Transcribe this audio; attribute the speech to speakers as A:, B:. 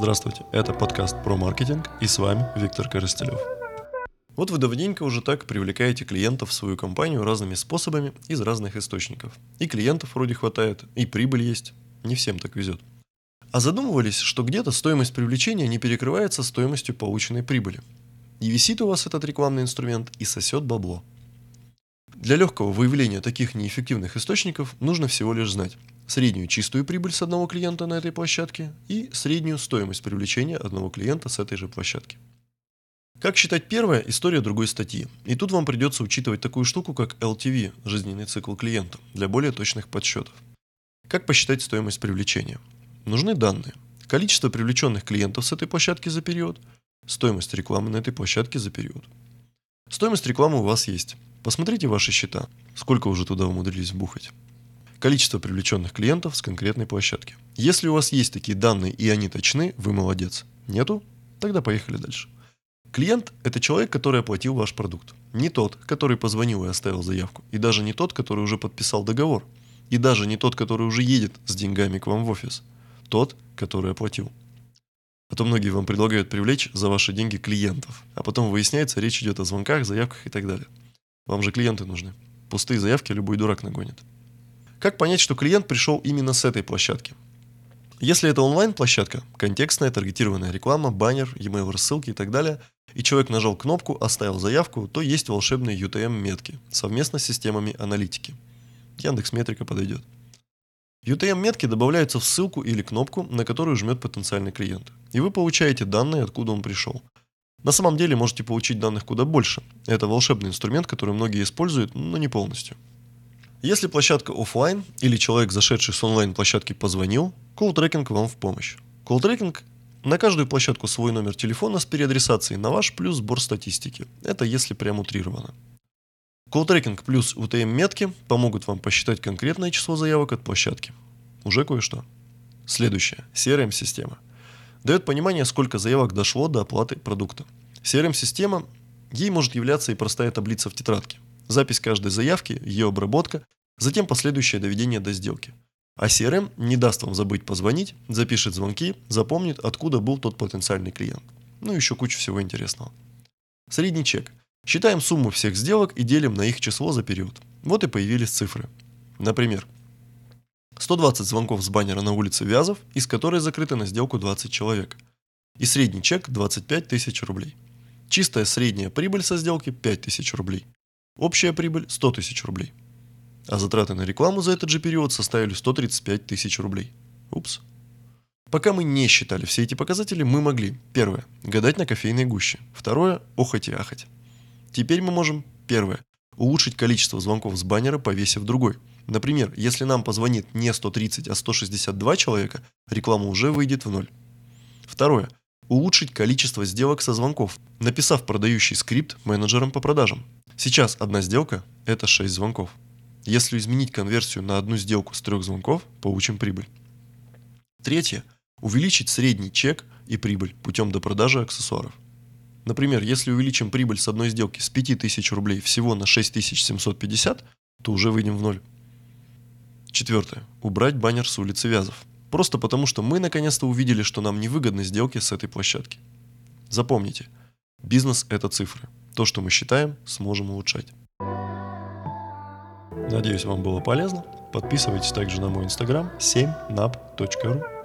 A: Здравствуйте, это подкаст про маркетинг и с вами Виктор Коростелев. Вот вы давненько уже так привлекаете клиентов в свою компанию разными способами из разных источников. И клиентов вроде хватает, и прибыль есть. Не всем так везет. А задумывались, что где-то стоимость привлечения не перекрывается стоимостью полученной прибыли. И висит у вас этот рекламный инструмент и сосет бабло. Для легкого выявления таких неэффективных источников нужно всего лишь знать среднюю чистую прибыль с одного клиента на этой площадке и среднюю стоимость привлечения одного клиента с этой же площадки. Как считать первое – история другой статьи. И тут вам придется учитывать такую штуку, как LTV – жизненный цикл клиента, для более точных подсчетов. Как посчитать стоимость привлечения? Нужны данные. Количество привлеченных клиентов с этой площадки за период, стоимость рекламы на этой площадке за период. Стоимость рекламы у вас есть. Посмотрите ваши счета, сколько уже туда умудрились вбухать количество привлеченных клиентов с конкретной площадки. Если у вас есть такие данные и они точны, вы молодец. Нету? Тогда поехали дальше. Клиент – это человек, который оплатил ваш продукт. Не тот, который позвонил и оставил заявку. И даже не тот, который уже подписал договор. И даже не тот, который уже едет с деньгами к вам в офис. Тот, который оплатил. А то многие вам предлагают привлечь за ваши деньги клиентов. А потом выясняется, речь идет о звонках, заявках и так далее. Вам же клиенты нужны. Пустые заявки любой дурак нагонит. Как понять, что клиент пришел именно с этой площадки? Если это онлайн-площадка, контекстная, таргетированная реклама, баннер, e-mail рассылки и так далее, и человек нажал кнопку, оставил заявку, то есть волшебные UTM-метки совместно с системами аналитики. Яндекс Метрика подойдет. UTM-метки добавляются в ссылку или кнопку, на которую жмет потенциальный клиент. И вы получаете данные, откуда он пришел. На самом деле можете получить данных куда больше. Это волшебный инструмент, который многие используют, но не полностью. Если площадка офлайн или человек, зашедший с онлайн-площадки, позвонил, call tracking вам в помощь. Call tracking на каждую площадку свой номер телефона с переадресацией на ваш плюс сбор статистики. Это если прям утрировано. Call tracking плюс UTM-метки помогут вам посчитать конкретное число заявок от площадки. Уже кое-что. Следующее. CRM-система. Дает понимание, сколько заявок дошло до оплаты продукта. CRM-система, ей может являться и простая таблица в тетрадке запись каждой заявки, ее обработка, затем последующее доведение до сделки. А CRM не даст вам забыть позвонить, запишет звонки, запомнит, откуда был тот потенциальный клиент. Ну и еще куча всего интересного. Средний чек. Считаем сумму всех сделок и делим на их число за период. Вот и появились цифры. Например, 120 звонков с баннера на улице Вязов, из которой закрыто на сделку 20 человек. И средний чек 25 тысяч рублей. Чистая средняя прибыль со сделки 5 тысяч рублей. Общая прибыль 100 тысяч рублей. А затраты на рекламу за этот же период составили 135 тысяч рублей. Упс. Пока мы не считали все эти показатели, мы могли, первое, гадать на кофейной гуще, второе, охать и ахать. Теперь мы можем, первое, улучшить количество звонков с баннера, повесив другой. Например, если нам позвонит не 130, а 162 человека, реклама уже выйдет в ноль. Второе, улучшить количество сделок со звонков, написав продающий скрипт менеджерам по продажам. Сейчас одна сделка – это 6 звонков. Если изменить конверсию на одну сделку с трех звонков, получим прибыль. Третье – увеличить средний чек и прибыль путем допродажи аксессуаров. Например, если увеличим прибыль с одной сделки с 5000 рублей всего на 6750, то уже выйдем в ноль. Четвертое. Убрать баннер с улицы Вязов. Просто потому, что мы наконец-то увидели, что нам невыгодны сделки с этой площадки. Запомните, бизнес – это цифры. То, что мы считаем, сможем улучшать. Надеюсь, вам было полезно. Подписывайтесь также на мой инстаграм 7nap.ru